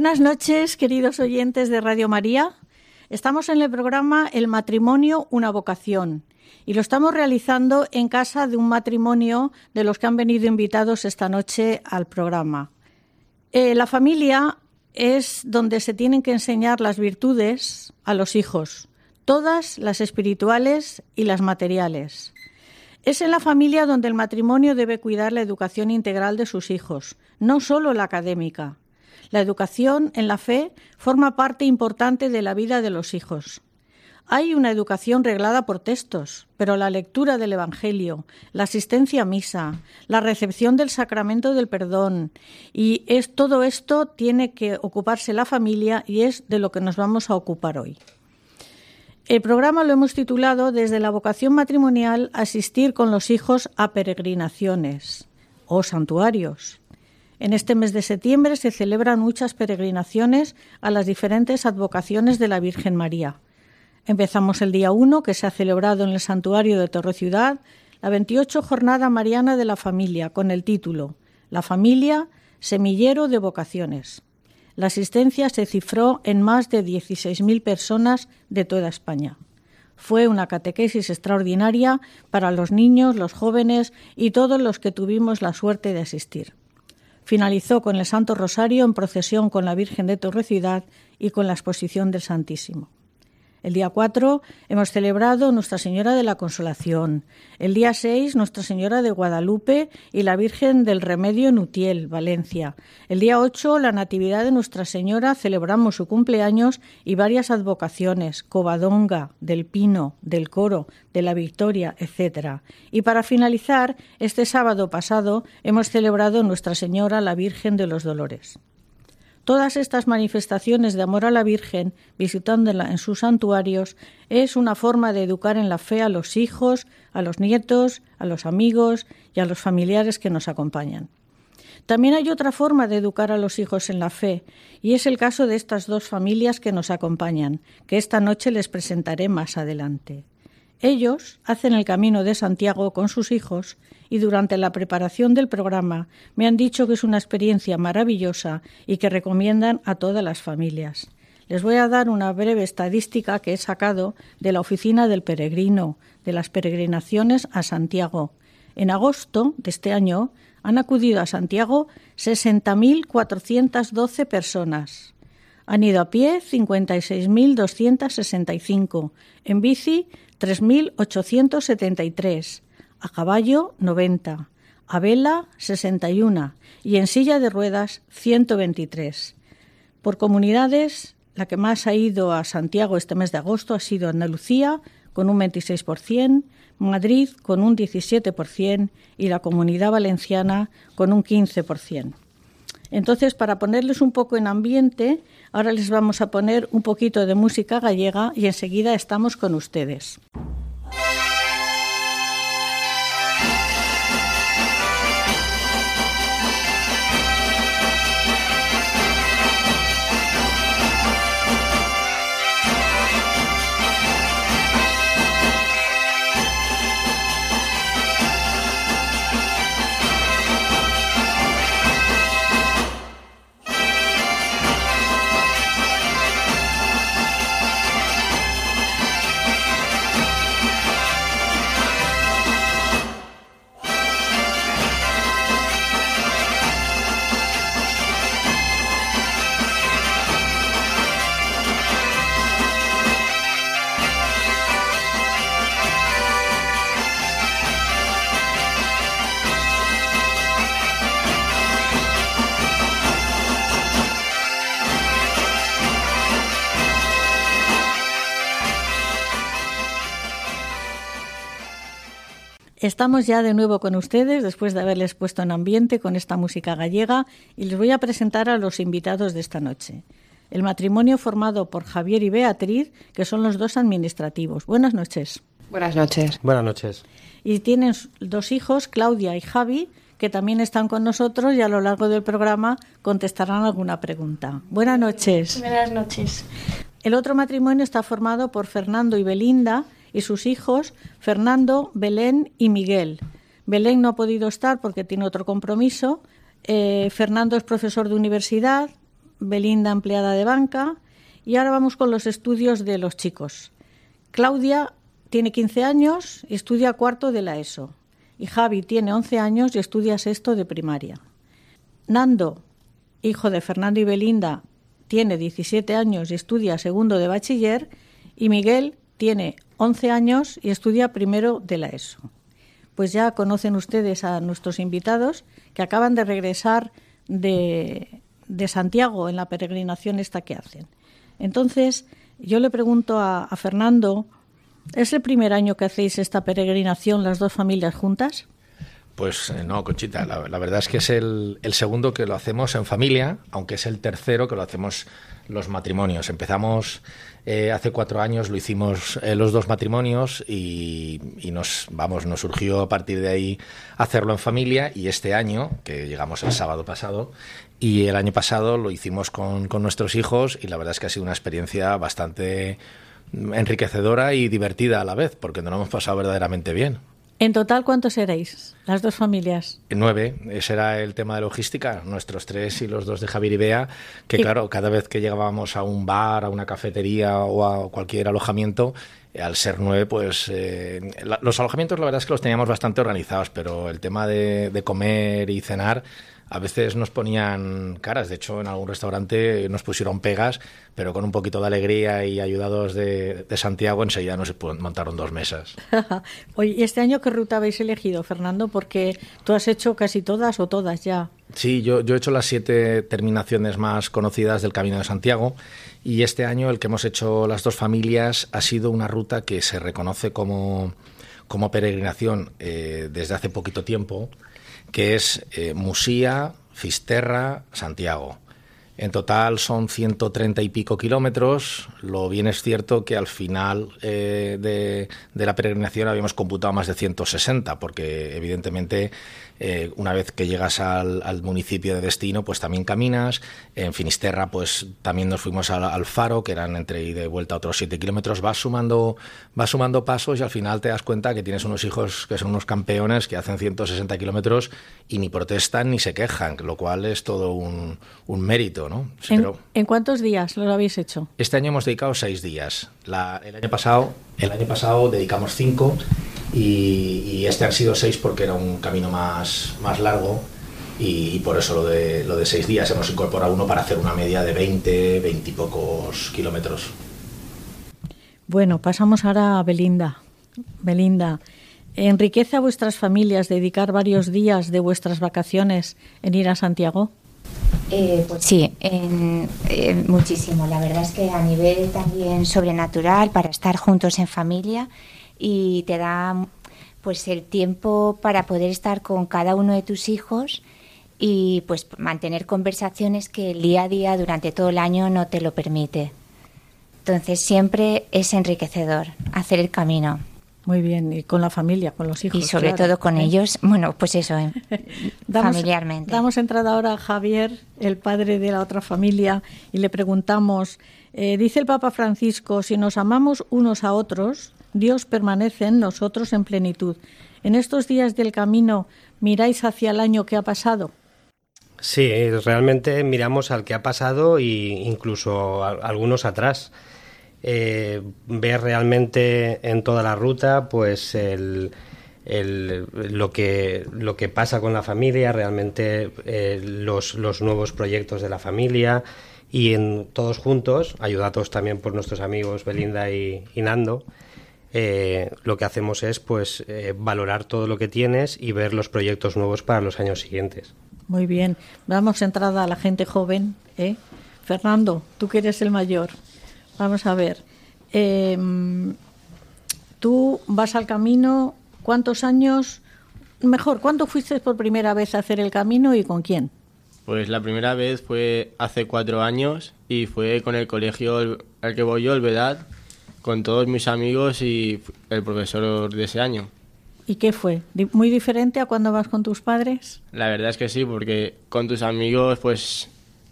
Buenas noches, queridos oyentes de Radio María. Estamos en el programa El matrimonio, una vocación. Y lo estamos realizando en casa de un matrimonio de los que han venido invitados esta noche al programa. Eh, la familia es donde se tienen que enseñar las virtudes a los hijos, todas las espirituales y las materiales. Es en la familia donde el matrimonio debe cuidar la educación integral de sus hijos, no solo la académica. La educación en la fe forma parte importante de la vida de los hijos. Hay una educación reglada por textos, pero la lectura del Evangelio, la asistencia a misa, la recepción del sacramento del perdón, y es todo esto tiene que ocuparse la familia y es de lo que nos vamos a ocupar hoy. El programa lo hemos titulado Desde la vocación matrimonial asistir con los hijos a peregrinaciones o santuarios. En este mes de septiembre se celebran muchas peregrinaciones a las diferentes advocaciones de la Virgen María. Empezamos el día 1, que se ha celebrado en el santuario de Torre Ciudad, la 28 Jornada Mariana de la Familia, con el título La familia, semillero de vocaciones. La asistencia se cifró en más de 16.000 personas de toda España. Fue una catequesis extraordinaria para los niños, los jóvenes y todos los que tuvimos la suerte de asistir. Finalizó con el Santo Rosario en procesión con la Virgen de Torrecidad y con la exposición del Santísimo. El día 4 hemos celebrado Nuestra Señora de la Consolación. El día 6 Nuestra Señora de Guadalupe y la Virgen del Remedio en Utiel, Valencia. El día 8 la Natividad de Nuestra Señora celebramos su cumpleaños y varias advocaciones, Covadonga, del Pino, del Coro, de la Victoria, etc. Y para finalizar, este sábado pasado hemos celebrado Nuestra Señora la Virgen de los Dolores. Todas estas manifestaciones de amor a la Virgen, visitándola en sus santuarios, es una forma de educar en la fe a los hijos, a los nietos, a los amigos y a los familiares que nos acompañan. También hay otra forma de educar a los hijos en la fe, y es el caso de estas dos familias que nos acompañan, que esta noche les presentaré más adelante. Ellos hacen el camino de Santiago con sus hijos y durante la preparación del programa me han dicho que es una experiencia maravillosa y que recomiendan a todas las familias. Les voy a dar una breve estadística que he sacado de la oficina del peregrino, de las peregrinaciones a Santiago. En agosto de este año han acudido a Santiago 60.412 personas. Han ido a pie 56.265, en bici 3.873, a caballo 90, a vela 61 y en silla de ruedas 123. Por comunidades, la que más ha ido a Santiago este mes de agosto ha sido Andalucía con un 26%, Madrid con un 17% y la Comunidad Valenciana con un 15%. Entonces, para ponerles un poco en ambiente, ahora les vamos a poner un poquito de música gallega y enseguida estamos con ustedes. Estamos ya de nuevo con ustedes después de haberles puesto en ambiente con esta música gallega y les voy a presentar a los invitados de esta noche. El matrimonio formado por Javier y Beatriz, que son los dos administrativos. Buenas noches. Buenas noches. Buenas noches. Y tienen dos hijos, Claudia y Javi, que también están con nosotros y a lo largo del programa contestarán alguna pregunta. Buenas noches. Buenas noches. El otro matrimonio está formado por Fernando y Belinda, y sus hijos Fernando, Belén y Miguel. Belén no ha podido estar porque tiene otro compromiso. Eh, Fernando es profesor de universidad, Belinda empleada de banca. Y ahora vamos con los estudios de los chicos. Claudia tiene 15 años y estudia cuarto de la ESO. Y Javi tiene 11 años y estudia sexto de primaria. Nando, hijo de Fernando y Belinda, tiene 17 años y estudia segundo de bachiller. Y Miguel tiene 11 años y estudia primero de la ESO. Pues ya conocen ustedes a nuestros invitados que acaban de regresar de, de Santiago en la peregrinación esta que hacen. Entonces, yo le pregunto a, Fernando, ¿es el primer año que hacéis esta peregrinación las dos familias juntas? Pues eh, no, Conchita, la, verdad es que es el, segundo que lo hacemos en familia, aunque es el tercero que lo hacemos los matrimonios. Empezamos eh, hace cuatro años, lo hicimos eh, los dos matrimonios y, y, nos, vamos, nos surgió a partir de ahí hacerlo en familia y este año, que llegamos el sábado pasado, y el año pasado lo hicimos con, nuestros hijos y la verdad es que ha sido una experiencia bastante enriquecedora y divertida a la vez, porque nos hemos pasado verdaderamente bien. ¿En total cuántos erais, las dos familias? Nueve, ese era el tema de logística, nuestros tres y los dos de Javier y Bea, que ¿Y? claro, cada vez que llegábamos a un bar, a una cafetería o a cualquier alojamiento, al ser nueve, pues eh, la, los alojamientos la verdad es que los teníamos bastante organizados, pero el tema de, de comer y cenar a veces nos ponían caras. De hecho, en algún restaurante nos pusieron pegas, pero con un poquito de alegría y ayudados de, de Santiago, enseguida nos montaron dos mesas. Oye, ¿y este año qué ruta habéis elegido, Fernando? Porque tú has hecho casi todas o todas ya. Sí, yo, yo he hecho las siete terminaciones más conocidas del Camino de Santiago. Y este año el que hemos hecho las dos familias ha sido una ruta que se reconoce como, como peregrinación eh, desde hace poquito tiempo que es eh, Musía, Fisterra, Santiago. En total son 130 y pico kilómetros. Lo bien es cierto que al final eh, de, de, la peregrinación habíamos computado más de 160, porque evidentemente eh, una vez que llegas al, al, municipio de destino, pues también caminas. En Finisterra, pues también nos fuimos al, al faro, que eran entre ida y vuelta otros 7 kilómetros. Vas sumando, vas sumando pasos y al final te das cuenta que tienes unos hijos que son unos campeones que hacen 160 kilómetros y ni protestan ni se quejan, lo cual es todo un, un mérito, ¿no? Sí, ¿En, pero... ¿En, cuántos días lo habéis hecho? Este año hemos dedicado seis días. La, el año pasado, el año pasado dedicamos cinco y, y, este han sido seis porque era un camino más, más largo y, y, por eso lo de, lo de seis días hemos incorporado uno para hacer una media de 20, 20 y pocos kilómetros. Bueno, pasamos ahora a Belinda. Belinda, ¿enriquece a vuestras familias dedicar varios días de vuestras vacaciones en ir a Santiago? Eh, pues sí, en, eh, muchísimo. La verdad es que a nivel también sobrenatural, para estar juntos en familia, y te da pues el tiempo para poder estar con cada uno de tus hijos y pues mantener conversaciones que el día a día durante todo el año no te lo permite. Entonces siempre es enriquecedor hacer el camino. Muy bien, y con la familia, con los hijos. Y sobre claro. todo con ¿Eh? ellos, bueno, pues eso, eh, damos, familiarmente. Damos entrada ahora a Javier, el padre de la otra familia, y le preguntamos, eh, dice el Papa Francisco, si nos amamos unos a otros, Dios permanece en nosotros en plenitud. En estos días del camino, ¿miráis hacia el año que ha pasado? Sí, realmente miramos al que ha pasado e incluso algunos atrás. Eh, ver realmente en toda la ruta pues lo, que, lo que pasa con la familia, realmente eh, los, los nuevos proyectos de la familia y en todos juntos, ayudados también por nuestros amigos Belinda y, y Nando, eh, lo que hacemos es pues eh, valorar todo lo que tienes y ver los proyectos nuevos para los años siguientes. Muy bien, damos entrada a la gente joven. ¿eh? Fernando, tú que eres el mayor, vamos a ver. Eh, tú vas al camino, ¿cuántos años, mejor, cuándo fuiste por primera vez a hacer el camino y con quién? Pues la primera vez fue hace cuatro años y fue con el colegio al que voy yo, el VEDAD, con todos mis amigos y el profesor de ese año. ¿Y qué fue? ¿Muy diferente a cuando vas con tus padres? La verdad es que sí, porque con tus amigos pues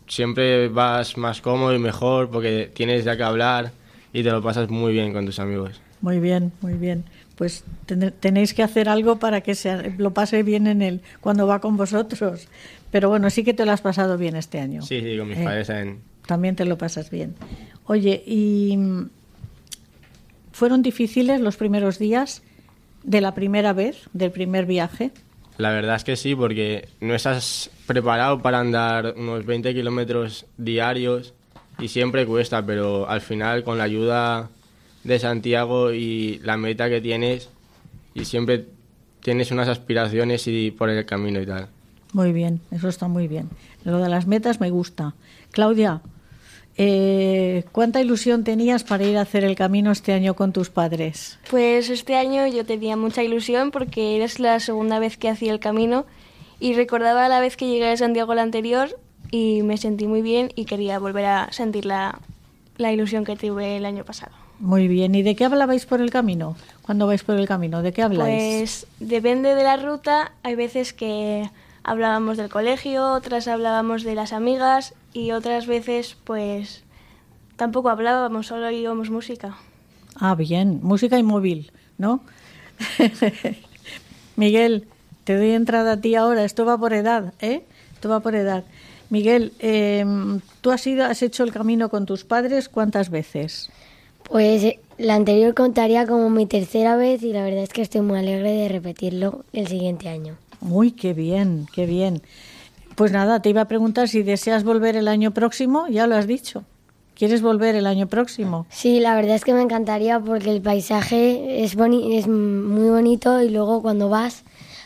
siempre vas más cómodo y mejor porque tienes ya que hablar y te lo pasas muy bien con tus amigos. Muy bien, muy bien. Pues tenéis que hacer algo para que se lo pase bien en él cuando va con vosotros. Pero bueno, sí que te lo has pasado bien este año. Sí, sí, con mis eh, padres también. También te lo pasas bien. Oye, ¿y fueron difíciles los primeros días de la primera vez, del primer viaje? La verdad es que sí, porque no estás preparado para andar unos 20 kilómetros diarios y siempre cuesta, pero al final con la ayuda de Santiago y la meta que tienes y siempre tienes unas aspiraciones y por el camino y tal. Muy bien, eso está muy bien. Lo de las metas me gusta. Claudia, eh, ¿cuánta ilusión tenías para ir a hacer el camino este año con tus padres? Pues este año yo tenía mucha ilusión porque eres la segunda vez que hacía el camino y recordaba la vez que llegué a Santiago la anterior y me sentí muy bien y quería volver a sentir la, la ilusión que tuve el año pasado. Muy bien. ¿Y de qué hablabais por el camino? Cuando vais por el camino? ¿De qué habláis? Pues depende de la ruta. Hay veces que hablábamos del colegio, otras hablábamos de las amigas y otras veces pues tampoco hablábamos, solo oíamos música. Ah, bien, música y móvil, ¿no? Miguel, te doy entrada a ti ahora, esto va por edad, ¿eh? Esto va por edad. Miguel, em, ¿tú has, ido, has hecho el camino con tus padres cuántas veces? Pues eh, la anterior contaría como mi tercera vez y la verdad es que estoy muy alegre de repetirlo el siguiente año. Muy qué bien, qué bien. Pues nada, te iba a preguntar si deseas volver el año próximo, ya lo has dicho. ¿Quieres volver el año próximo? Sí, la verdad es que me encantaría porque el paisaje es, es muy bonito y luego cuando vas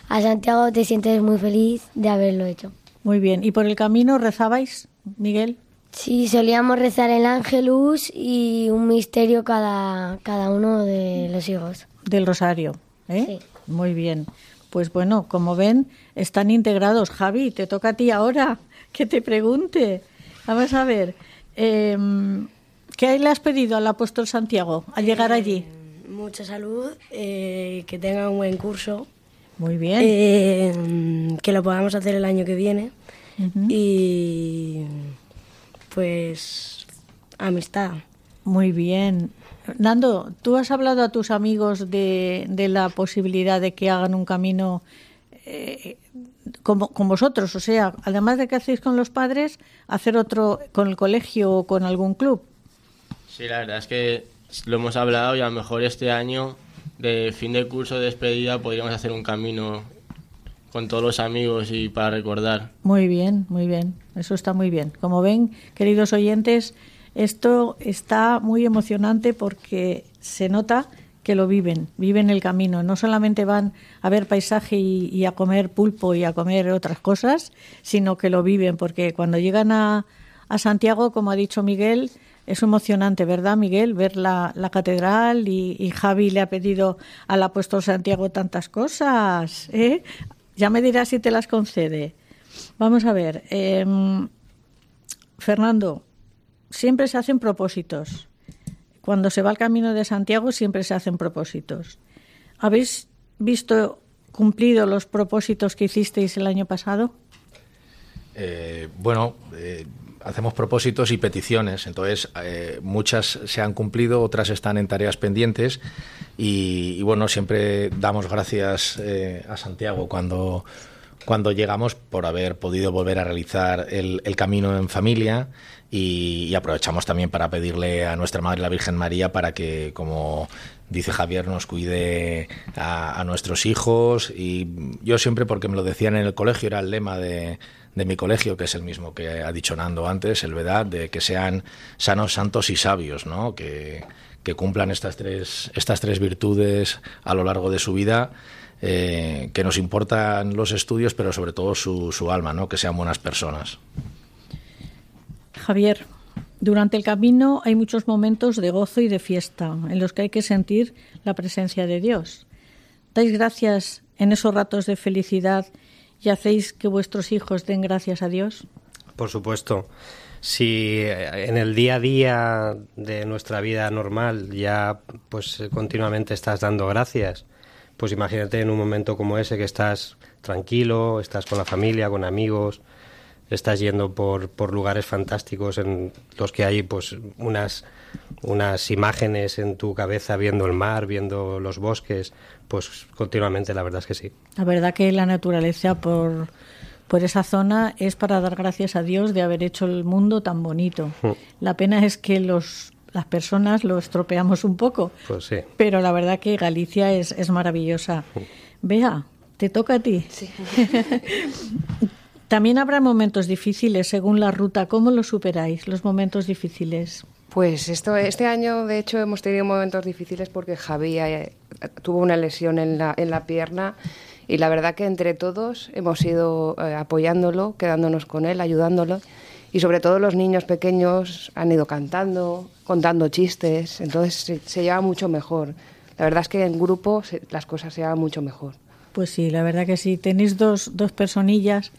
a Santiago te sientes muy feliz de haberlo hecho. Muy bien. ¿Y por el camino rezabais, Miguel? Sí, solíamos rezar el ángelus y un misterio cada, cada uno de los hijos. Del rosario, ¿eh? Sí. Muy bien. Pues bueno, como ven, están integrados. Javi, te toca a ti ahora que te pregunte. Vamos a ver, em, ¿qué le has pedido al apóstol Santiago al llegar eh, allí? mucha salud, eh, que tenga un buen curso. Muy bien. Eh, que lo podamos hacer el año que viene. Y pues amistad. Muy bien. Nando, ¿tú has hablado a tus amigos de, la posibilidad de que hagan un camino eh, como, con vosotros? O sea, además de que hacéis con los padres, hacer otro con el colegio o con algún club. Sí, la verdad es que lo hemos hablado y a lo mejor este año, de fin de curso de despedida, podríamos hacer un camino con todos los amigos y para recordar. Muy bien, muy bien. Eso está muy bien. Como ven, queridos oyentes, esto está muy emocionante porque se nota que lo viven, viven el camino. No solamente van a ver paisaje y, a comer pulpo y a comer otras cosas, sino que lo viven, porque cuando llegan a, Santiago, como ha dicho Miguel, es emocionante, ¿verdad, Miguel? Ver la, catedral y, Javi le ha pedido al apóstol Santiago tantas cosas. ¿eh? Ya me dirás si te las concede. Vamos a ver. Em, Fernando, siempre se hacen propósitos. Cuando se va al camino de Santiago siempre se hacen propósitos. ¿Habéis visto cumplido los propósitos que hicisteis el año pasado? Eh, bueno, eh, hacemos propósitos y peticiones, entonces eh, muchas se han cumplido, otras están en tareas pendientes y, bueno, siempre damos gracias a Santiago cuando, cuando llegamos por haber podido volver a realizar el, el camino en familia y, aprovechamos también para pedirle a nuestra Madre la Virgen María para que, como dice Javier, nos cuide a, nuestros hijos. Y yo siempre, porque me lo decían en el colegio, era el lema de, de mi colegio, que es el mismo que ha dicho Nando antes, el verdad, de que sean sanos, santos y sabios, ¿no? Que, que cumplan estas tres, estas tres virtudes a lo largo de su vida. Eh, que nos importan los estudios, pero sobre todo su, su alma, ¿no? que sean buenas personas. Javier, durante el camino hay muchos momentos de gozo y de fiesta en los que hay que sentir la presencia de Dios. ¿Dais gracias en esos ratos de felicidad y hacéis que vuestros hijos den gracias a Dios? Por supuesto. Si eh, en el día a día de nuestra vida normal ya pues continuamente estás dando gracias, pues imagínate en un momento como ese que estás tranquilo, estás con la familia, con amigos, estás yendo por, por lugares fantásticos en los que hay pues unas unas imágenes en tu cabeza viendo el mar, viendo los bosques, pues continuamente la verdad es que sí. La verdad que la naturaleza por, por esa zona es para dar gracias a Dios de haber hecho el mundo tan bonito. Mm. La pena es que los las personas lo estropeamos un poco. Pues sí. Pero la verdad que Galicia es, es maravillosa. Vea, te toca a ti. Sí. También habrá momentos difíciles según la ruta. ¿Cómo lo superáis, los momentos difíciles? Pues esto, este año, de hecho, hemos tenido momentos difíciles porque Javi eh, tuvo una lesión en la, en la pierna y la verdad que entre todos hemos ido eh, apoyándolo, quedándonos con él, ayudándolo y sobre todo los niños pequeños han ido cantando, contando chistes, entonces se, lleva mucho mejor. La verdad es que en grupo las cosas se llevan mucho mejor. Pues sí, la verdad que sí. Tenéis dos, dos personillas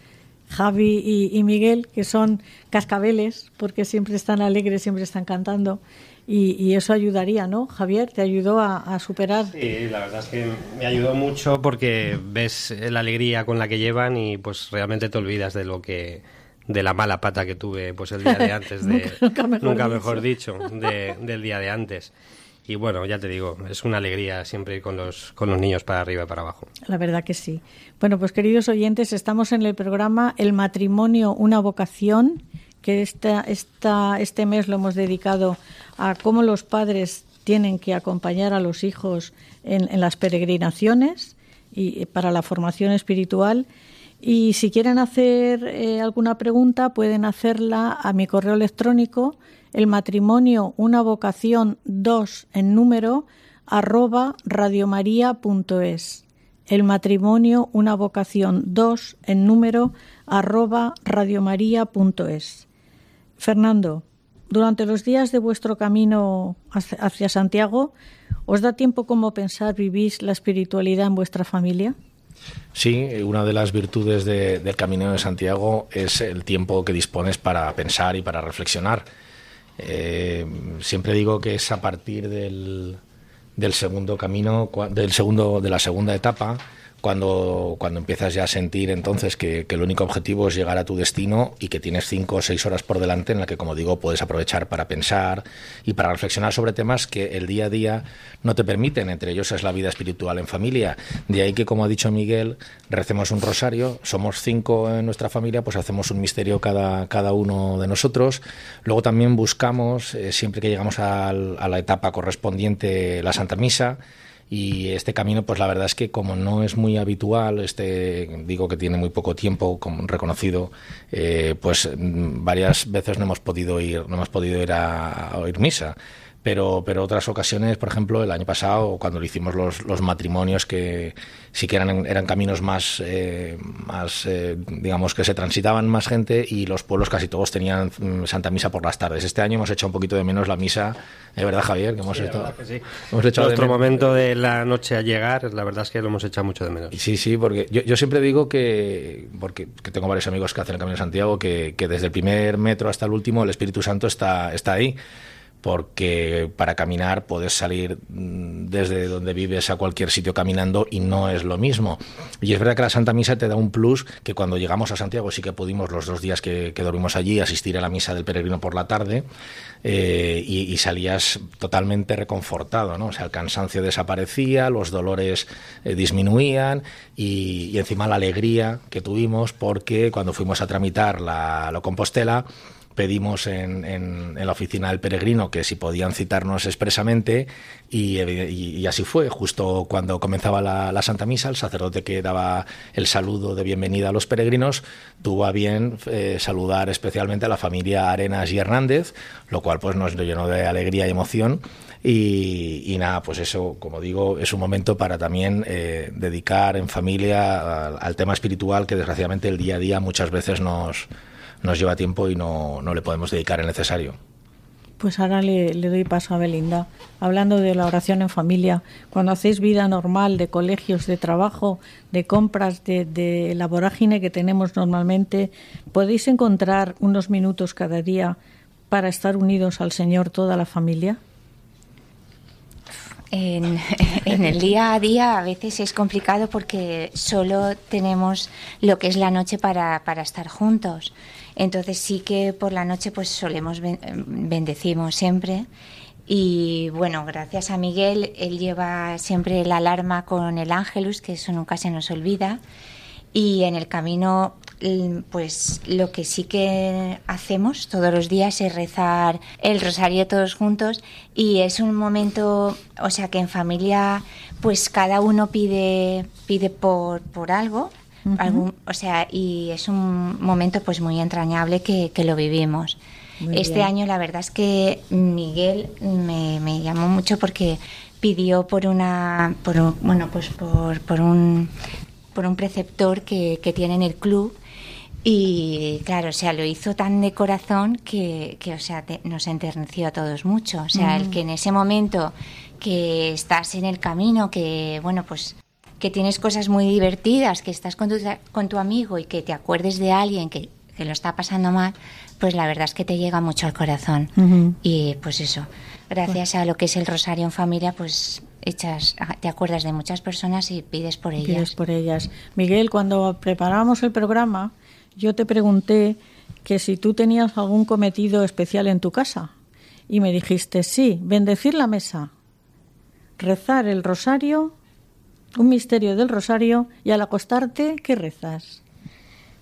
Javi y, Miguel, que son cascabeles, porque siempre están alegres, siempre están cantando. Y, eso ayudaría, ¿no? Javier, ¿te ayudó a, superar? Sí, la verdad es que me ayudó mucho porque ves la alegría con la que llevan y pues realmente te olvidas de lo que de la mala pata que tuve pues el día de antes de nunca, mejor, dicho, del día de antes y bueno, ya te digo, es una alegría siempre ir con los, con los niños para arriba y para abajo. La verdad que sí. Bueno, pues queridos oyentes, estamos en el programa El matrimonio, una vocación, que esta, esta, este mes lo hemos dedicado a cómo los padres tienen que acompañar a los hijos en, las peregrinaciones y para la formación espiritual. Y si quieren hacer eh, alguna pregunta, pueden hacerla a mi correo electrónico el matrimonio, una vocación 2 en número, arroba radiomaria.es. El matrimonio, una vocación 2 en número, arroba radiomaria.es. Fernando, durante los días de vuestro camino hacia Santiago, ¿os da tiempo como pensar vivís la espiritualidad en vuestra familia? Sí, una de las virtudes del Camino de Santiago es el tiempo que dispones para pensar y para reflexionar. Eh, siempre digo que es a partir del, del segundo camino, del segundo, de la segunda etapa, cuando, cuando empiezas ya a sentir entonces que, el único objetivo es llegar a tu destino y que tienes cinco o seis horas por delante en la que, como digo, puedes aprovechar para pensar y para reflexionar sobre temas que el día a día no te permiten. Entre ellos es la vida espiritual en familia. De ahí que, como ha dicho Miguel, recemos un rosario. Somos cinco en nuestra familia, pues hacemos un misterio cada, cada uno de nosotros. Luego también buscamos, eh, siempre que llegamos a la etapa correspondiente, la Santa Misa y este camino pues la verdad es que como no es muy habitual este digo que tiene muy poco tiempo como reconocido eh, pues mm, varias veces no hemos podido ir no hemos podido ir a oír misa pero, pero otras ocasiones, por ejemplo, el año pasado, cuando lo hicimos los, los matrimonios, que sí que eran, eran caminos más, eh, más eh, digamos, que se transitaban más gente y los pueblos casi todos tenían mm, Santa Misa por las tardes. Este año hemos hecho un poquito de menos la misa, ¿es verdad, Javier? Que hemos, hecho, hemos hecho Nuestro momento de la noche a llegar, la verdad es que lo hemos echado mucho de menos. Sí, sí, porque yo, yo siempre digo que, porque que tengo varios amigos que hacen el Camino de Santiago, que, que desde el primer metro hasta el último el Espíritu Santo está, está ahí porque para caminar puedes salir mm, desde donde vives a cualquier sitio caminando y no es lo mismo. Y es verdad que la Santa Misa te da un plus que cuando llegamos a Santiago sí que pudimos los dos días que, dormimos allí asistir a la misa del peregrino por la tarde eh, y, salías totalmente reconfortado, ¿no? O sea, el cansancio desaparecía, los dolores eh, disminuían y, encima la alegría que tuvimos porque cuando fuimos a tramitar la, la Compostela pedimos en, en, la oficina del peregrino que si podían citarnos expresamente y, así fue. Justo cuando comenzaba la, Santa Misa, el sacerdote que daba el saludo de bienvenida a los peregrinos tuvo a bien eh, saludar especialmente a la familia Arenas y Hernández, lo cual pues nos llenó de alegría y emoción. Y, nada, pues eso, como digo, es un momento para también eh, dedicar en familia al tema espiritual que desgraciadamente el día a día muchas veces nos, nos lleva tiempo y no, no le podemos dedicar el necesario. Pues ahora le, doy paso a Belinda. Hablando de la oración en familia, cuando hacéis vida normal de colegios, de trabajo, de compras, de, de la vorágine que tenemos normalmente, ¿podéis encontrar unos minutos cada día para estar unidos al Señor toda la familia? En, el día a día a veces es complicado porque solo tenemos lo que es la noche para, para estar juntos. Entonces sí que por la noche pues solemos bendecimos siempre. Y bueno, gracias a Miguel, él lleva siempre la alarma con el ángelus, que eso nunca se nos olvida. Y en el camino, pues lo que sí que hacemos todos los días es rezar el rosario todos juntos. Y es un momento, o sea que en familia, pues cada uno pide, pide por, por algo o sea, y es un momento pues muy entrañable que, lo vivimos. este año la verdad es que Miguel me, llamó mucho porque pidió por una, por, bueno, pues por, por un por un preceptor que, que tiene en el club y claro, o sea, lo hizo tan de corazón que, que o sea, nos enterneció a todos mucho. O sea, el que en ese momento que estás en el camino, que bueno, pues que tienes cosas muy divertidas, que estás con tu, con tu amigo y que te acuerdes de alguien que, lo está pasando mal, pues la verdad es que te llega mucho al corazón. Y pues eso, gracias a lo que es el Rosario en Familia, pues echas, ah, te acuerdas de muchas personas y pides por ellas. Pides por ellas. Miguel, cuando preparábamos el programa, yo te pregunté que si tú tenías algún cometido especial en tu casa. Y me dijiste, sí, bendecir la mesa, rezar el rosario un misterio del rosario y al acostarte, ¿qué rezas?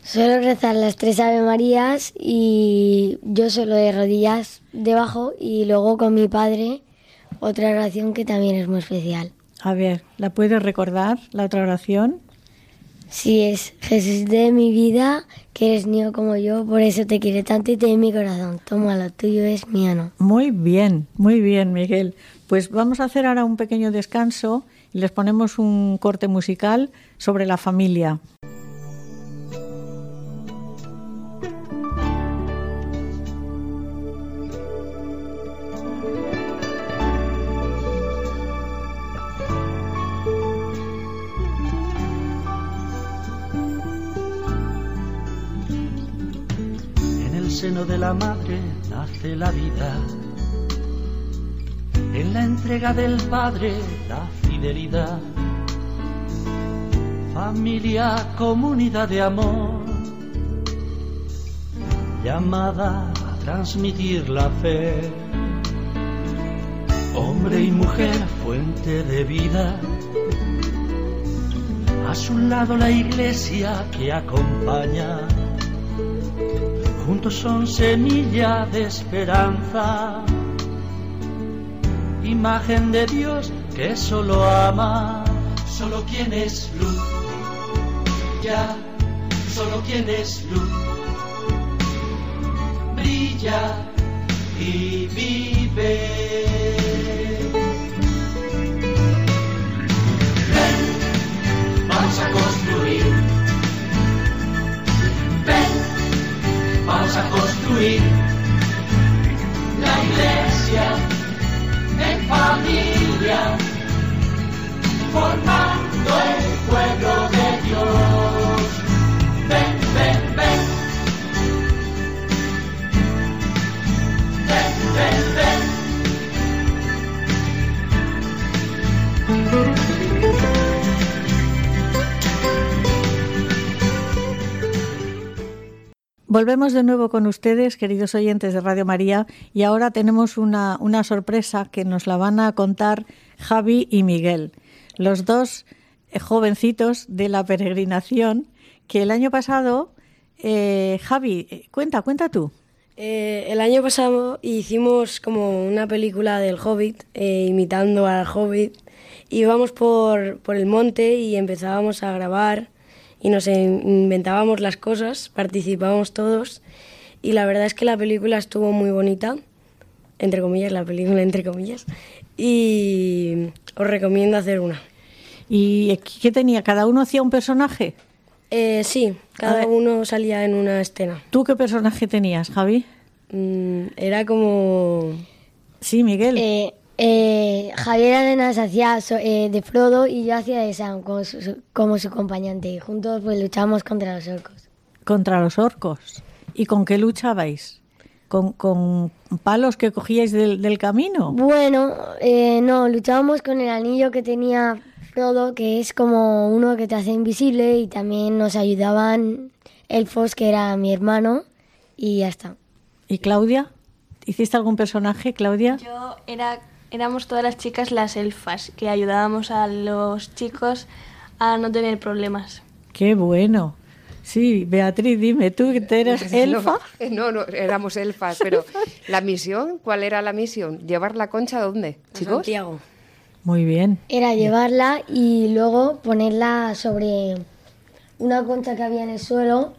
Suelo rezar las tres Ave Marías y yo solo de rodillas debajo y luego con mi padre otra oración que también es muy especial. A ver, ¿la puedes recordar, la otra oración? Sí, es Jesús de mi vida, que eres mío como yo, por eso te quiere tanto y te mi corazón. Toma, lo tuyo es mío. Muy bien, muy bien, Miguel. Pues vamos a hacer ahora un pequeño descanso les ponemos un corte musical sobre la familia. En el seno de la madre nace la vida en la entrega del Padre la fidelidad. Familia, comunidad de amor, llamada a transmitir la fe. Hombre y mujer, fuente de vida. A su lado la iglesia que acompaña. Juntos son semilla de esperanza imagen de Dios que solo ama. Solo quien es luz, ya, solo quien es luz, brilla y vive. Ven, vamos a construir. Ven, vamos a construir la iglesia en familia, formando el Volvemos de nuevo con ustedes, queridos oyentes de Radio María, y ahora tenemos una, una sorpresa que nos la van a contar Javi y Miguel, los dos eh, jovencitos de la peregrinación que el año pasado, eh, Javi, eh, cuenta, cuenta tú. el año pasado hicimos como una película del Hobbit, imitando al Hobbit. Íbamos por, por el monte y empezábamos a grabar y nos inventábamos las cosas, participábamos todos y la verdad es que la película estuvo muy bonita, entre comillas, la película entre comillas, y os recomiendo hacer una. ¿Y qué tenía? ¿Cada uno hacía un personaje? Eh, sí, cada uno salía en una escena. ¿Tú qué personaje tenías, Javi? Mm, era como... Sí, Miguel. Eh, eh, Javier Arenas hacía so- eh, de Frodo y yo hacía de Sam como su, su- como su acompañante. Y juntos pues luchábamos contra los orcos. Contra los orcos. ¿Y con qué luchabais? ¿Con, con palos que cogíais del, del camino? Bueno, eh, no, luchábamos con el anillo que tenía Frodo, que es como uno que te hace invisible y también nos ayudaban elfos, que era mi hermano, y ya está. ¿Y Claudia? ¿Hiciste algún personaje, Claudia? Yo era, éramos todas las chicas las elfas, que ayudábamos a los chicos a no tener problemas. Qué bueno. Sí, Beatriz, dime, ¿tú que eres elfa? No, no, éramos elfas, pero la misión, ¿cuál era la misión? ¿Llevar la concha a dónde, chicos? Santiago. Muy bien. Era llevarla y luego ponerla sobre una concha que había en el suelo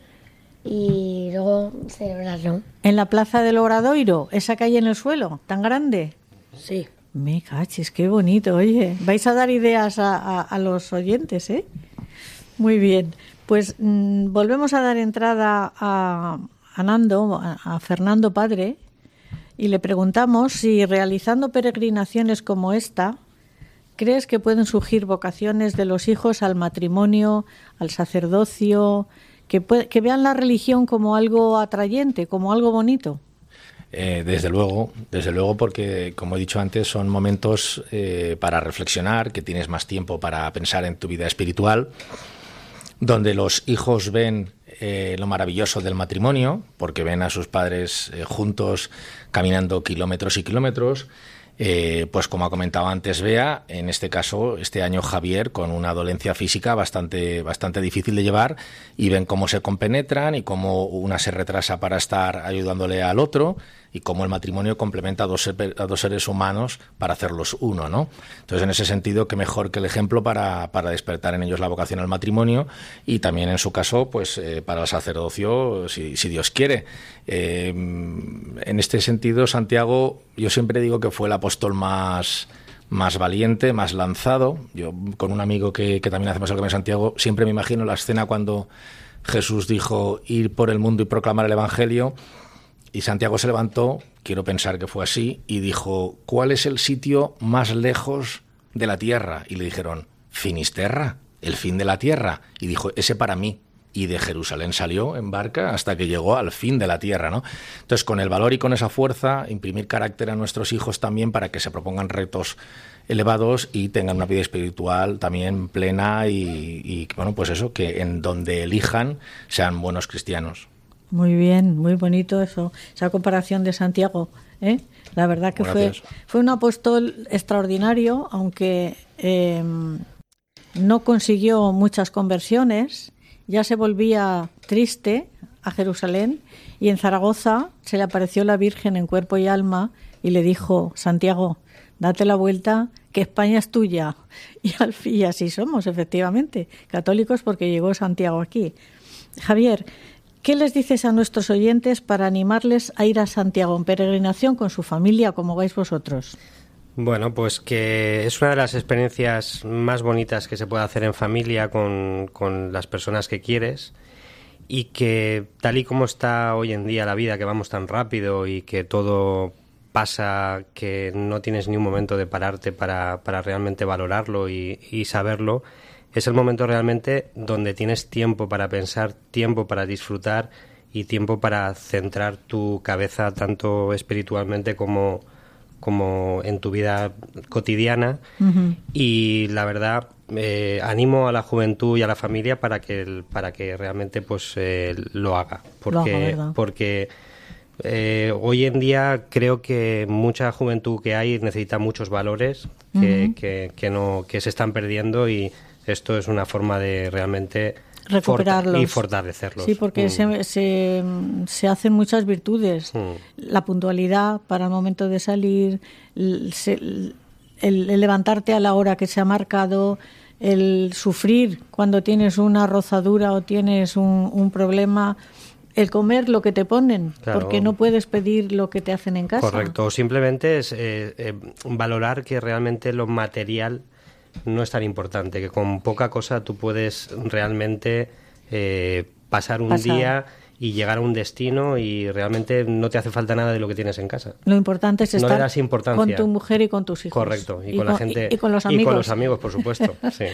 y luego celebrarlo. En la plaza del Obradoiro, esa calle en el suelo, tan grande. Sí. Me cachis, qué bonito, oye. Vais a dar ideas a, los oyentes, ¿eh? Muy bien. Pues mm, volvemos a dar entrada a, Nando, a, Fernando Padre, y le preguntamos si realizando peregrinaciones como esta, ¿crees que pueden surgir vocaciones de los hijos al matrimonio, al sacerdocio, que, que vean la religión como algo atrayente, como algo bonito? Eh, desde luego, desde luego, porque como he dicho antes, son momentos eh, para reflexionar, que tienes más tiempo para pensar en tu vida espiritual, donde los hijos ven eh, lo maravilloso del matrimonio, porque ven a sus padres juntos caminando kilómetros y kilómetros. Pues como ha comentado antes Bea, en este caso, este año Javier con una dolencia física bastante, bastante difícil de llevar y ven cómo se compenetran y cómo una se retrasa para estar ayudándole al otro y cómo el matrimonio complementa a dos, a dos seres humanos para hacerlos uno, ¿no? Entonces, en ese sentido, qué mejor que el ejemplo para, para despertar en ellos la vocación al matrimonio y también, en su caso, pues eh, para el sacerdocio, si, si Dios quiere. Eh, en este sentido, Santiago, yo siempre digo que fue el apóstol más más valiente, más lanzado. Yo con un amigo que, que también hacemos el Camino Santiago, siempre me imagino la escena cuando Jesús dijo ir por el mundo y proclamar el Evangelio. Y Santiago se levantó, quiero pensar que fue así, y dijo, ¿cuál es el sitio más lejos de la tierra? Y le dijeron, Finisterra, el fin de la tierra. Y dijo, ese para mí. Y de Jerusalén salió en barca hasta que llegó al fin de la tierra, ¿no? Entonces, con el valor y con esa fuerza, imprimir carácter a nuestros hijos también para que se propongan retos elevados y tengan una vida espiritual también plena y, y, bueno, pues eso, que en donde elijan sean buenos cristianos. Muy bien, muy bonito eso, esa comparación de Santiago. ¿eh? La verdad que fue, Gracias. fue un apóstol extraordinario, aunque eh, no consiguió muchas conversiones, ya se volvía triste a Jerusalén y en Zaragoza se le apareció la Virgen en cuerpo y alma y le dijo, Santiago, date la vuelta, que España es tuya. Y, al y así somos, efectivamente, católicos porque llegó Santiago aquí. Javier, ¿qué les dices a nuestros oyentes para animarles a ir a Santiago en peregrinación con su familia, como vais vosotros? Bueno, pues que es una de las experiencias más bonitas que se puede hacer en familia con, con las personas que quieres y que tal y como está hoy en día la vida, que vamos tan rápido y que todo pasa, que no tienes ni un momento de pararte para, para realmente valorarlo y, y saberlo, es el momento realmente donde tienes tiempo para pensar, tiempo para disfrutar y tiempo para centrar tu cabeza tanto espiritualmente como, como en tu vida cotidiana. Y la verdad eh, animo a la juventud y a la familia para que para que realmente pues eh, lo haga. Porque porque eh, hoy en día creo que mucha juventud que hay necesita muchos valores que, que, que no que se están perdiendo y esto es una forma de realmente Recuperarlos. y fortalecerlos Sí, porque Mm. se, se, se hacen muchas virtudes. Mm. La puntualidad para el momento de salir, el, se- el- el levantarte a la hora que se ha marcado, el sufrir cuando tienes una rozadura o tienes un, un problema, el comer lo que te ponen, Claro. porque no puedes pedir lo que te hacen en casa. Correcto, o simplemente es eh, eh, valorar que realmente lo material no es tan importante, que con poca cosa tú puedes realmente eh, pasar un Pasar. día y llegar a un destino y realmente no te hace falta nada de lo que tienes en casa. Lo importante es No le estar das importancia. con tu mujer y con tus hijos. Correcto, y, con, la gente y, con los amigos. y con los amigos, por supuesto. sí.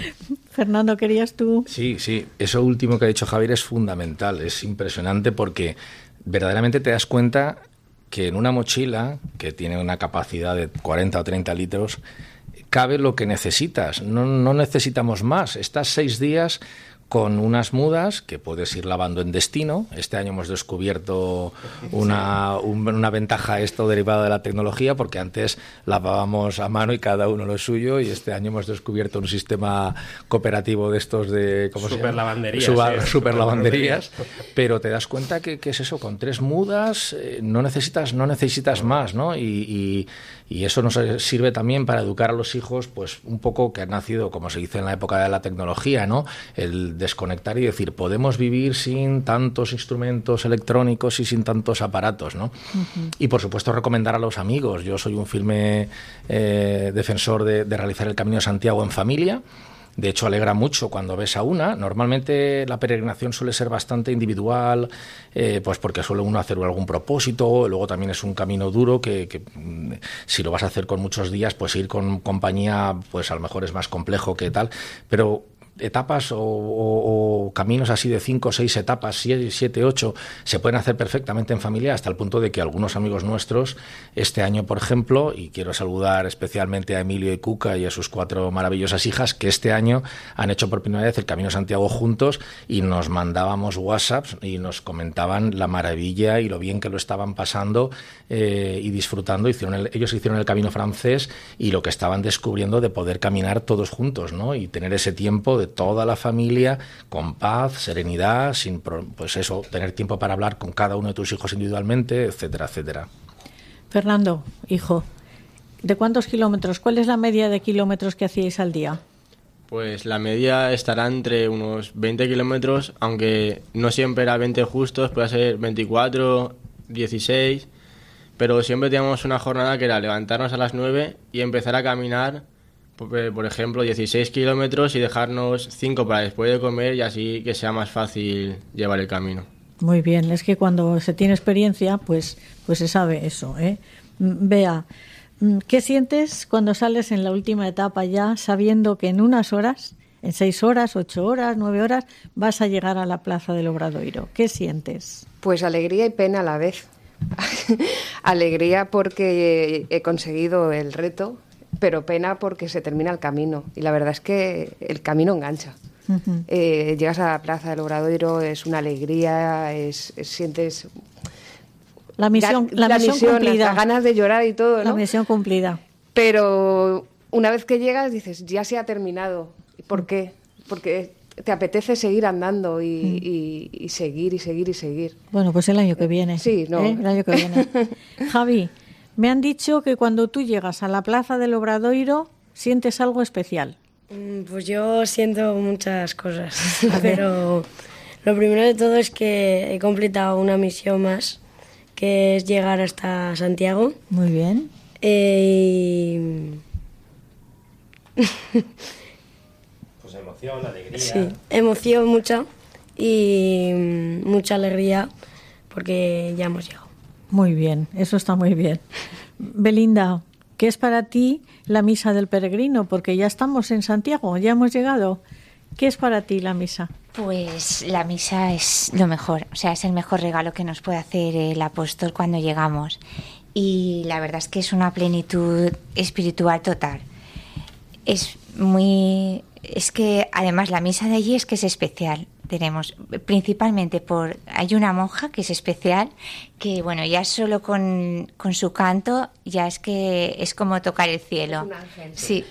Fernando, ¿querías tú? Sí, sí, eso último que ha dicho Javier es fundamental, es impresionante porque verdaderamente te das cuenta que en una mochila que tiene una capacidad de 40 o 30 litros cabe lo que necesitas, no, no necesitamos más. Estás seis días con unas mudas que puedes ir lavando en destino. Este año hemos descubierto una, un- una ventaja esto derivada de la tecnología, porque antes lavábamos a mano y cada uno lo suyo, y este año hemos descubierto un sistema cooperativo de estos de ¿cómo se llama? Superlavanderías, Suba- sí, superlavanderías. Pero te das cuenta que, que es eso, con tres mudas eh, no necesitas, no necesitas más, ¿no? Y, y- y eso nos sirve también para educar a los hijos, pues un poco que han nacido, como se dice en la época de la tecnología, ¿no? El desconectar y decir, podemos vivir sin tantos instrumentos electrónicos y sin tantos aparatos, ¿no? Y por supuesto recomendar a los amigos. Yo soy un firme eh, defensor de, de realizar el Camino de Santiago en familia. De hecho, alegra mucho cuando ves a una. Normalmente la peregrinación suele ser bastante individual, eh, pues porque suele uno hacer algún propósito. Luego también es un camino duro que, que, mm, si lo vas a hacer con muchos días, pues ir con compañía, pues a lo mejor es más complejo que tal. Pero etapas o, caminos así de cinco, seis etapas, siete, siete, ocho, se pueden hacer perfectamente en familia hasta el punto de que algunos amigos nuestros, este año, por ejemplo, y quiero saludar especialmente a Emilio y Cuca y a sus cuatro maravillosas hijas, que este año han hecho por primera vez el Camino Santiago juntos y nos mandábamos WhatsApps y nos comentaban la maravilla y lo bien que lo estaban pasando eh, y disfrutando. Hicieron el- ellos hicieron el Camino francés y lo que estaban descubriendo de poder caminar todos juntos, ¿no? Y tener ese tiempo de toda la familia con paz, serenidad, sin pues eso, tener tiempo para hablar con cada uno de tus hijos individualmente, etcétera, etcétera. Fernando, hijo, ¿de cuántos kilómetros? ¿Cuál es la media de kilómetros que hacíais al día? Pues la media estará entre unos 20 kilómetros, aunque no siempre era 20 justos, puede ser 24, 16, pero siempre teníamos una jornada que era levantarnos a las 9 y empezar a caminar, por, por ejemplo, 16 kilómetros y dejarnos 5 para después de comer y así que sea más fácil llevar el camino. Muy bien, es que cuando se tiene experiencia, pues, pues se sabe eso. ¿eh? Mm, Bea, mm, ¿qué sientes cuando sales en la última etapa ya sabiendo que en unas horas, en seis horas, ocho horas, nueve horas, vas a llegar a la plaza del Obradoiro? ¿Qué sientes? Pues alegría y pena a la vez. alegría porque he conseguido el reto, pero pena porque se termina el camino. Y la verdad es que el camino engancha. Eh, llegas a la plaza del Obradoiro, es una alegría, es, es- sientes La misión, ga- la misión cumplida. las ganas de llorar y todo, La ¿no? misión cumplida. Pero una vez que llegas dices, ya se ha terminado. ¿Por qué? Porque te apetece seguir andando y, y- y seguir y seguir y seguir. Bueno, pues el año que viene. Sí, no. ¿eh? El año que viene. Javi, me han dicho que cuando tú llegas a la plaza del Obradoiro sientes algo especial. Mm, Pues yo siento muchas cosas, pero lo primero de todo es que he completado una misión más, que es llegar hasta Santiago. Muy bien. Eh, y Pues emoción, alegría. sí, emoción mucha y mm, mucha alegría porque ya hemos llegado. Muy bien, eso está muy bien. Belinda, ¿qué es para ti la misa del peregrino? Porque ya estamos en Santiago, ya hemos llegado. ¿Qué es para ti la misa? Pues la misa es lo mejor, o sea, es el mejor regalo que nos puede hacer el apóstol cuando llegamos. Y la verdad es que es una plenitud espiritual total. Es muy. Es que además la misa de allí es que es especial. Tenemos principalmente por. Hay una monja que es especial, que bueno, ya solo con, con su canto ya es que es como tocar el cielo. un ángel. Sí.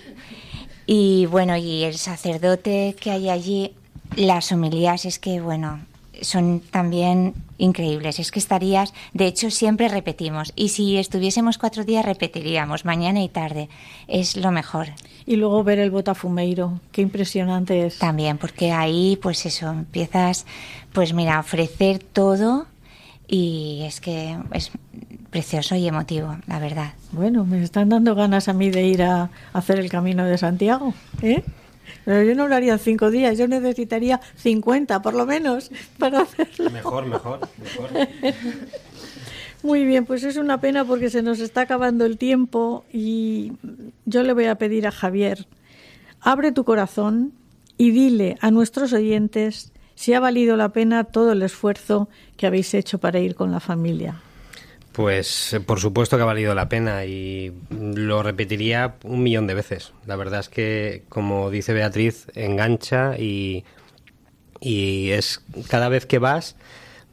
Y bueno, y el sacerdote que hay allí, las homilías es que, bueno, son también increíbles. Es que estarías, de hecho, siempre repetimos. Y si estuviésemos cuatro días, repetiríamos, mañana y tarde. Es lo mejor. Y luego ver el Botafumeiro, qué impresionante es. También, porque ahí, pues eso, empiezas, pues mira, a ofrecer todo y es que es precioso y emotivo, la verdad. Bueno, me están dando ganas a mí de ir a hacer el camino de Santiago. ¿eh? Pero yo no lo haría en cinco días, yo necesitaría 50 por lo menos para hacerlo. Mejor, mejor, mejor. Muy bien, pues es una pena porque se nos está acabando el tiempo y yo le voy a pedir a Javier, abre tu corazón y dile a nuestros oyentes si ha valido la pena todo el esfuerzo que habéis hecho para ir con la familia. Pues por supuesto que ha valido la pena y lo repetiría un millón de veces. La verdad es que, como dice Beatriz, engancha y, y es cada vez que vas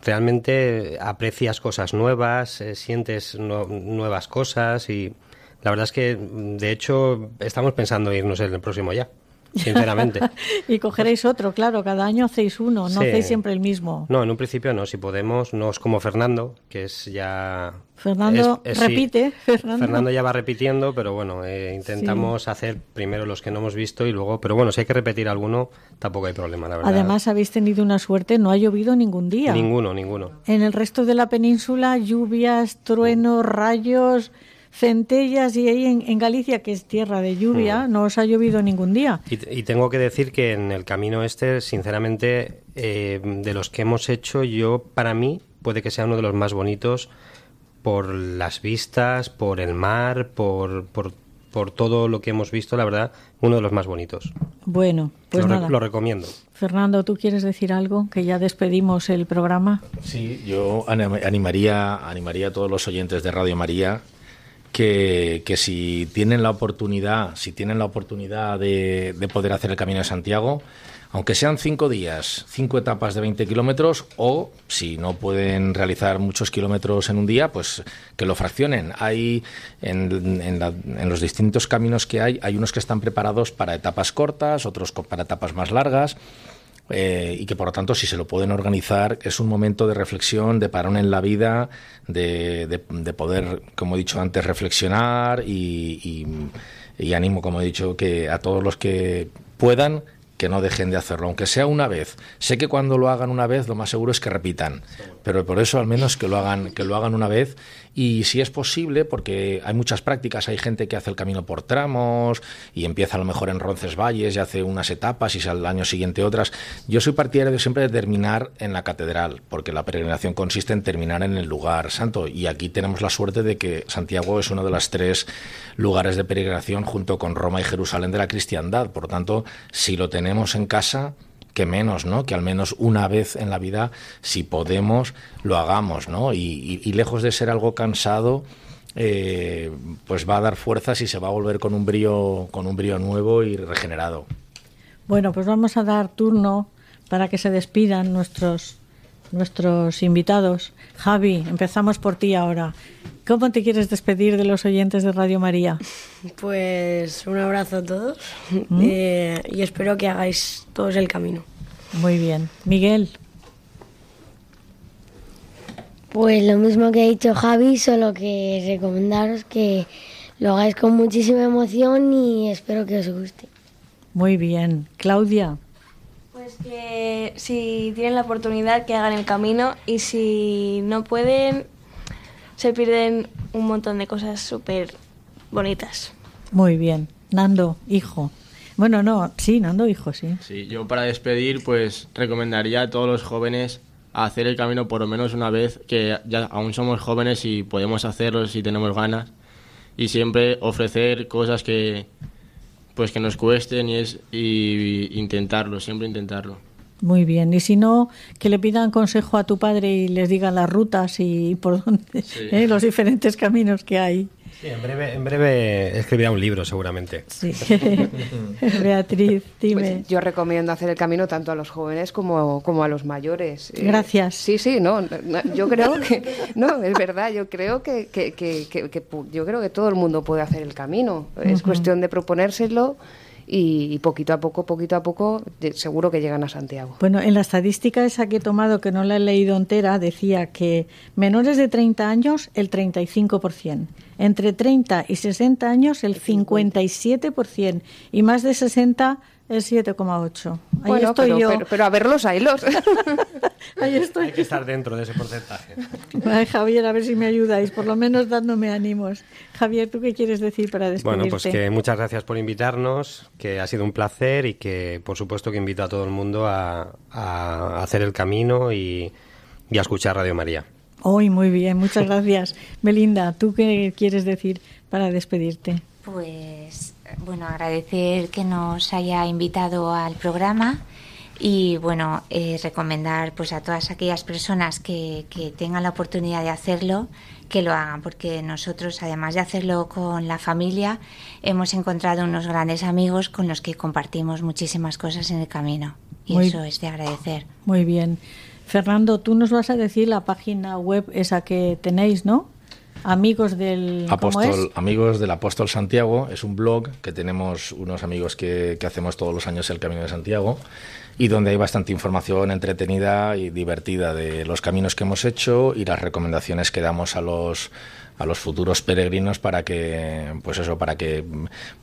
realmente aprecias cosas nuevas, eh, sientes nuevas cosas y la verdad es que de hecho estamos pensando irnos en el próximo ya sinceramente. y cogeréis otro, claro, cada año hacéis uno, no hacéis siempre el mismo. No, en un principio no, si podemos, no es como Fernando, que es ya... Fernando repite, Fernando. ya va repitiendo, pero bueno, eh, intentamos hacer primero los que no hemos visto y luego, pero bueno, si hay que repetir alguno, tampoco hay problema, la verdad. Además, habéis tenido una suerte, no ha llovido ningún día. Ninguno, ninguno. En el resto de la península, lluvias, truenos, rayos centellas y ahí en, Galicia, que es tierra de lluvia, mm. no os ha llovido ningún día. Y, tengo que decir que en el camino este, sinceramente, eh, de los que hemos hecho, yo, para mí, puede que sea uno de los más bonitos por las vistas, por el mar, por, por, por todo lo que hemos visto, la verdad, uno de los más bonitos. Bueno, pues lo, nada. lo recomiendo. Fernando, ¿tú quieres decir algo? Que ya despedimos el programa. Sí, yo animaría, animaría a todos los oyentes de Radio María que, si tienen la oportunidad, si tienen la oportunidad de, de, poder hacer el Camino de Santiago, aunque sean cinco días, cinco etapas de 20 kilómetros, o si no pueden realizar muchos kilómetros en un día, pues que lo fraccionen. Hay en, en, en los distintos caminos que hay, hay unos que están preparados para etapas cortas, otros para etapas más largas. Eh, y que por lo tanto si se lo pueden organizar es un momento de reflexión, de parón en la vida, de, de, poder, como he dicho antes, reflexionar y animo, como he dicho, que a todos los que puedan que no dejen de hacerlo, aunque sea una vez. Sé que cuando lo hagan una vez, lo más seguro es que repitan, pero por eso al menos que lo hagan, que lo hagan una vez y si es posible, porque hay muchas prácticas, hay gente que hace el camino por tramos y empieza a lo mejor en Roncesvalles y hace unas etapas y al año siguiente otras. Yo soy partidario siempre de terminar en la catedral, porque la peregrinación consiste en terminar en el lugar santo y aquí tenemos la suerte de que Santiago es uno de los tres lugares de peregrinación junto con Roma y Jerusalén de la cristiandad. Por tanto, si lo tenemos en casa, que menos, ¿no? Que al menos una vez en la vida, si podemos, lo hagamos, ¿no? Y, lejos de ser algo cansado, eh, pues va a dar fuerzas y se va a volver con un brío, con un brío nuevo y regenerado. Bueno, pues vamos a dar turno para que se despidan nuestros nuestros invitados. Javi, empezamos por ti ahora. ¿Cómo te quieres despedir de los oyentes de Radio María? Pues un abrazo a todos ¿Mm? eh, y espero que hagáis todos el camino. Muy bien. Miguel. Pues lo mismo que ha dicho Javi, solo que recomendaros que lo hagáis con muchísima emoción y espero que os guste. Muy bien. Claudia. Pues que si tienen la oportunidad que hagan el camino y si no pueden se pierden un montón de cosas súper bonitas. Muy bien. Nando, hijo. Bueno, no, sí, Nando, hijo, sí. Sí, yo para despedir, pues recomendaría a todos los jóvenes hacer el camino por lo menos una vez, que ya aún somos jóvenes y podemos hacerlo si tenemos ganas. Y siempre ofrecer cosas que pues que nos cuesten y es y intentarlo, siempre intentarlo. Muy bien. Y si no, que le pidan consejo a tu padre y les digan las rutas y por dónde, ¿eh? los diferentes caminos que hay. Sí, en breve, en breve escribirá un libro, seguramente. Sí. Beatriz, dime. Pues yo recomiendo hacer el camino tanto a los jóvenes como, como a los mayores. Eh, Gracias. sí, sí, no, yo creo que, no, es verdad, yo creo que, que, que, que yo creo que todo el mundo puede hacer el camino. Es cuestión de proponérselo y, poquito a poco, poquito a poco, seguro que llegan a Santiago. Bueno, en la estadística esa que he tomado, que no la he leído entera, decía que menores de 30 años el 35%, entre 30 y 60 años el 57% y más de 60 Es 7,8. Ahí Bueno, estoy pero, yo. pero, pero a verlos, haylos. Ahí estoy. Hay que estar dentro de ese porcentaje. Ay, Javier, a ver si me ayudáis, por lo menos dándome ánimos. Javier, ¿tú qué quieres decir para despedirte? Bueno, pues que muchas gracias por invitarnos, que ha sido un placer y que por supuesto que invito a todo el mundo a, a hacer el camino y, y a escuchar Radio María. Hoy, muy bien, muchas gracias. Belinda, ¿tú qué quieres decir para despedirte? Pues bueno, agradecer que nos haya invitado al programa y bueno, eh, recomendar pues a todas aquellas personas que, que tengan la oportunidad de hacerlo, que lo hagan, porque nosotros, además de hacerlo con la familia, hemos encontrado unos grandes amigos con los que compartimos muchísimas cosas en el camino y Muy- eso es de agradecer. Muy bien. Fernando, tú nos vas a decir la página web esa que tenéis, ¿no? Amigos del... Apóstol, amigos del Apóstol Santiago, es un blog que tenemos unos amigos que, que hacemos todos los años el Camino de Santiago y donde hay bastante información entretenida y divertida de los caminos que hemos hecho y las recomendaciones que damos a los a los futuros peregrinos para que pues eso para que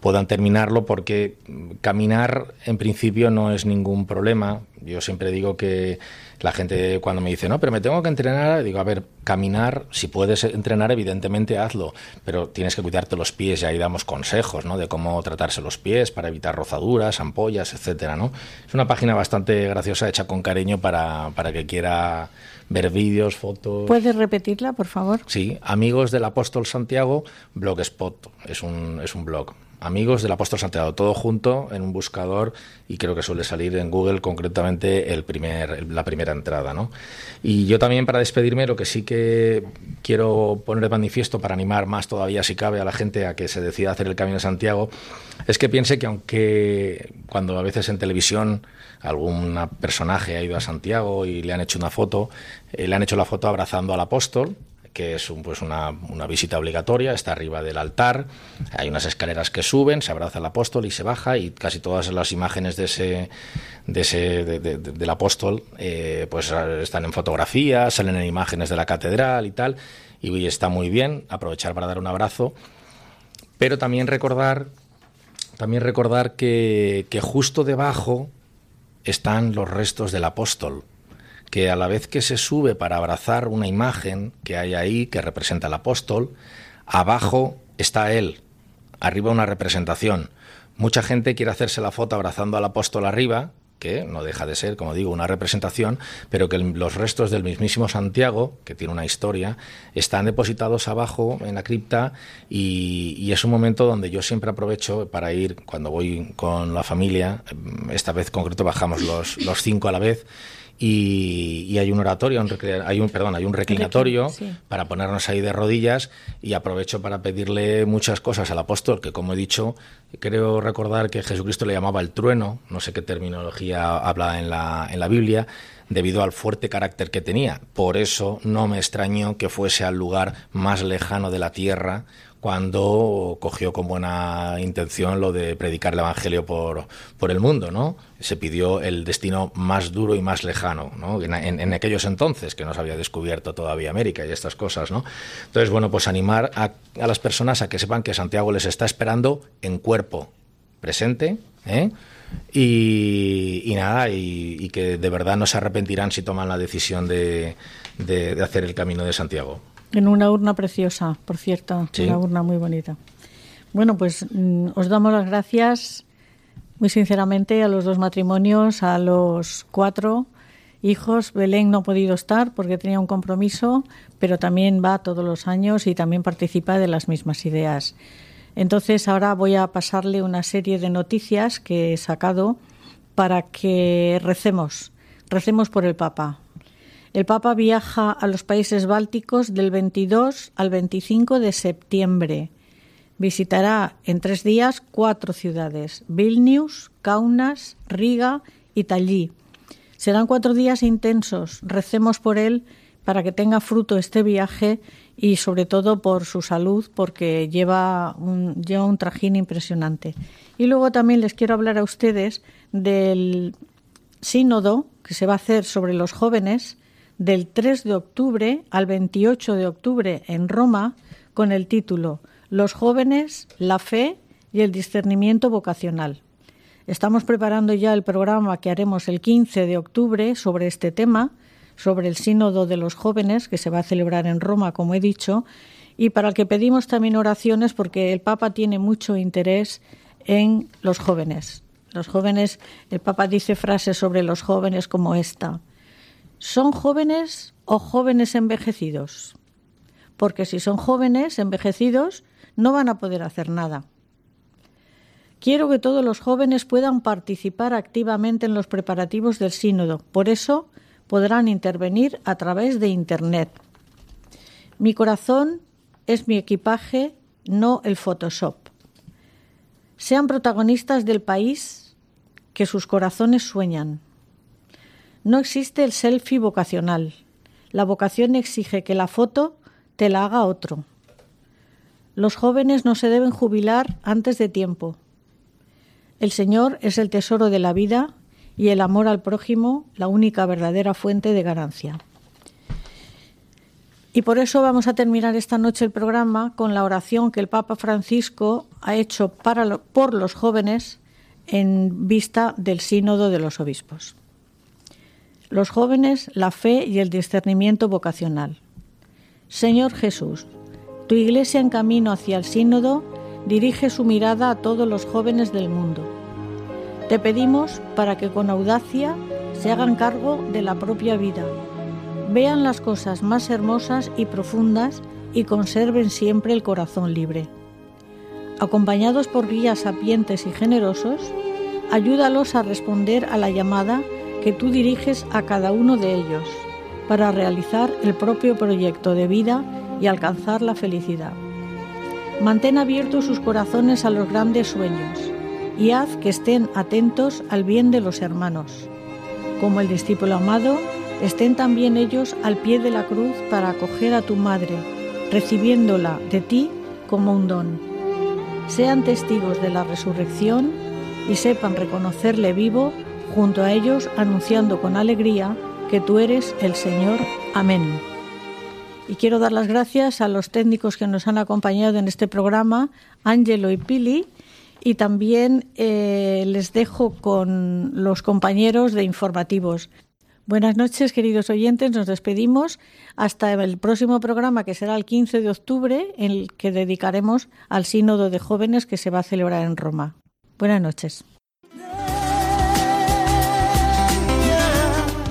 puedan terminarlo porque caminar en principio no es ningún problema. Yo siempre digo que la gente cuando me dice no pero me tengo que entrenar digo a ver caminar si puedes entrenar evidentemente hazlo pero tienes que cuidarte los pies y ahí damos consejos no de cómo tratarse los pies para evitar rozaduras ampollas etcétera no es una página bastante graciosa hecha con cariño para para que quiera ver vídeos fotos ¿Puedes repetirla, por favor? Sí, Amigos del Apóstol Santiago, Blogspot, es un, es un blog. Amigos del Apóstol Santiago, todo junto en un buscador y creo que suele salir en Google concretamente el primer, la primera entrada. ¿no? Y yo también para despedirme lo que sí que quiero poner de manifiesto para animar más todavía si cabe a la gente a que se decida hacer el Camino de Santiago es que piense que aunque cuando a veces en televisión algún personaje ha ido a Santiago y le han hecho una foto, eh, le han hecho la foto abrazando al apóstol, que es un, pues una, una visita obligatoria, está arriba del altar, hay unas escaleras que suben, se abraza al apóstol y se baja y casi todas las imágenes de ese, de ese de- de- de- del apóstol eh, pues están en fotografía, salen en imágenes de la catedral y tal, y está muy bien aprovechar para dar un abrazo, pero también recordar también recordar que, que justo debajo están los restos del apóstol, que a la vez que se sube para abrazar una imagen que hay ahí que representa al apóstol, abajo está él, arriba una representación. Mucha gente quiere hacerse la foto abrazando al apóstol arriba, que no deja de ser, como digo, una representación, pero que los restos del mismísimo Santiago, que tiene una historia, están depositados abajo en la cripta y, es un momento donde yo siempre aprovecho para ir, cuando voy con la familia, esta vez concreto bajamos los cinco a la vez, y, y hay un oratorio, un hay un perdón, hay un reclinatorio sí. para ponernos ahí de rodillas y aprovecho para pedirle muchas cosas al apóstol, que como he dicho, creo recordar que Jesucristo le llamaba el trueno, no sé qué terminología habla en la, en la Biblia, debido al fuerte carácter que tenía. Por eso no me extrañó que fuese al lugar más lejano de la tierra cuando cogió con buena intención lo de predicar el Evangelio por, por el mundo, ¿no? Se pidió el destino más duro y más lejano, ¿no? En, aquellos entonces, que no se había descubierto todavía América y estas cosas, ¿no? Entonces, bueno, pues animar a, las personas a que sepan que Santiago les está esperando en cuerpo presente, ¿eh? Y, nada, y, que de verdad no se arrepentirán si toman la decisión de, de- de hacer el camino de Santiago. En una urna preciosa, por cierto, Sí. una urna muy bonita. Bueno, pues mm, os damos las gracias muy sinceramente a los dos matrimonios, a los cuatro hijos. Belén no ha podido estar porque tenía un compromiso, pero también va todos los años y también participa de las mismas ideas. Entonces ahora voy a pasarle una serie de noticias que he sacado para que recemos, recemos por el Papa. El Papa viaja a los países bálticos del 22 al 25 de septiembre. Visitará en tres días cuatro ciudades, Vilnius, Kaunas, Riga y Tallí. Serán cuatro días intensos. Recemos por él para que tenga fruto este viaje y sobre todo por su salud, porque lleva un, lleva un trajín impresionante. Y luego también les quiero hablar a ustedes del sínodo que se va a hacer sobre los jóvenes del 3 de octubre al 28 de octubre en Roma con el título Los jóvenes, la fe y el discernimiento vocacional. Estamos preparando ya el programa que haremos el 15 de octubre sobre este tema, sobre el sínodo de los jóvenes que se va a celebrar en Roma, como he dicho, y para el que pedimos también oraciones porque el Papa tiene mucho interés en los jóvenes. Los jóvenes, el Papa dice frases sobre los jóvenes como esta. ¿Son jóvenes o jóvenes envejecidos? Porque si son jóvenes envejecidos, no van a poder hacer nada. Quiero que todos los jóvenes puedan participar activamente en los preparativos del sínodo. Por eso podrán intervenir a través de Internet. Mi corazón es mi equipaje, no el Photoshop. Sean protagonistas del país que sus corazones sueñan. No existe el selfie vocacional. La vocación exige que la foto te la haga otro. Los jóvenes no se deben jubilar antes de tiempo. El Señor es el tesoro de la vida y el amor al prójimo la única verdadera fuente de ganancia. Y por eso vamos a terminar esta noche el programa con la oración que el Papa Francisco ha hecho para por los jóvenes en vista del sínodo de los obispos. Los jóvenes, la fe y el discernimiento vocacional. Señor Jesús, tu iglesia en camino hacia el sínodo dirige su mirada a todos los jóvenes del mundo. Te pedimos para que con audacia se hagan cargo de la propia vida vean las cosas más hermosas y profundas y conserven siempre el corazón libre. Acompañados por guías sapientes y generosos, ayúdalos a responder a la llamada que tú diriges a cada uno de ellos para realizar el propio proyecto de vida y alcanzar la felicidad. Mantén abiertos sus corazones a los grandes sueños y haz que estén atentos al bien de los hermanos. Como el discípulo amado, estén también ellos al pie de la cruz para acoger a tu Madre, recibiéndola de ti como un don. Sean testigos de la resurrección y sepan reconocerle vivo junto a ellos, anunciando con alegría que tú eres el Señor. Amén. Y quiero dar las gracias a los técnicos que nos han acompañado en este programa, Ángelo y Pili, y también eh, les dejo con los compañeros de informativos. Buenas noches, queridos oyentes. Nos despedimos hasta el próximo programa, que será el 15 de octubre, en el que dedicaremos al Sínodo de Jóvenes que se va a celebrar en Roma. Buenas noches.